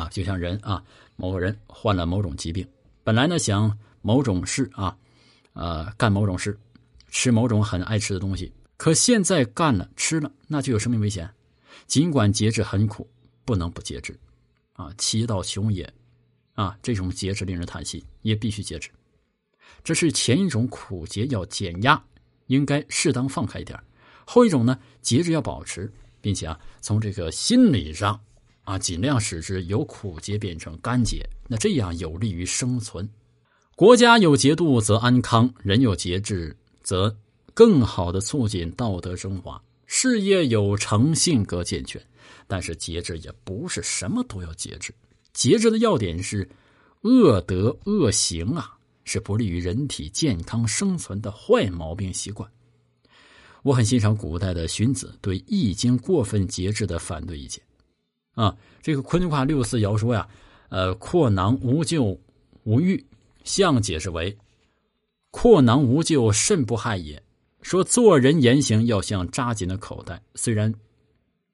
啊，就像人啊，某个人患了某种疾病，本来呢想某种事啊，呃，干某种事，吃某种很爱吃的东西，可现在干了吃了，那就有生命危险。尽管节制很苦，不能不节制，啊，其道穷也，啊，这种节制令人叹息，也必须节制。这是前一种苦节要减压，应该适当放开一点后一种呢，节制要保持，并且啊，从这个心理上。啊，尽量使之由苦节变成甘节，那这样有利于生存。国家有节度则安康，人有节制则更好的促进道德升华，事业有成，性格健全。但是节制也不是什么都要节制，节制的要点是恶德恶行啊，是不利于人体健康生存的坏毛病习惯。我很欣赏古代的荀子对《易经》过分节制的反对意见。啊，这个昆卦六四爻说呀，呃，阔囊无咎无欲，象解释为阔囊无咎，甚不害也。说做人言行要像扎紧的口袋，虽然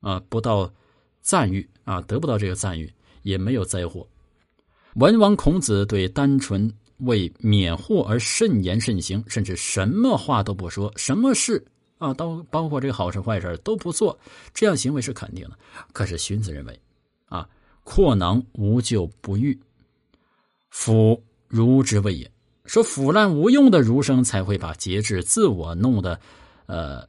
啊不到赞誉啊得不到这个赞誉，也没有灾祸。文王孔子对单纯为免祸而慎言慎行，甚至什么话都不说，什么事。啊，都包括这个好事坏事都不做，这样行为是肯定的。可是荀子认为，啊，阔囊无咎不欲，腐儒之谓也。说腐烂无用的儒生才会把节制自我弄得，呃，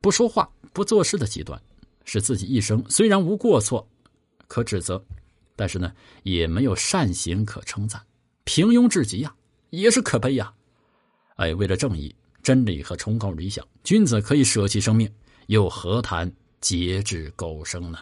不说话不做事的极端，使自己一生虽然无过错可指责，但是呢，也没有善行可称赞，平庸至极呀，也是可悲呀。哎，为了正义。真理和崇高理想，君子可以舍弃生命，又何谈节制苟生呢？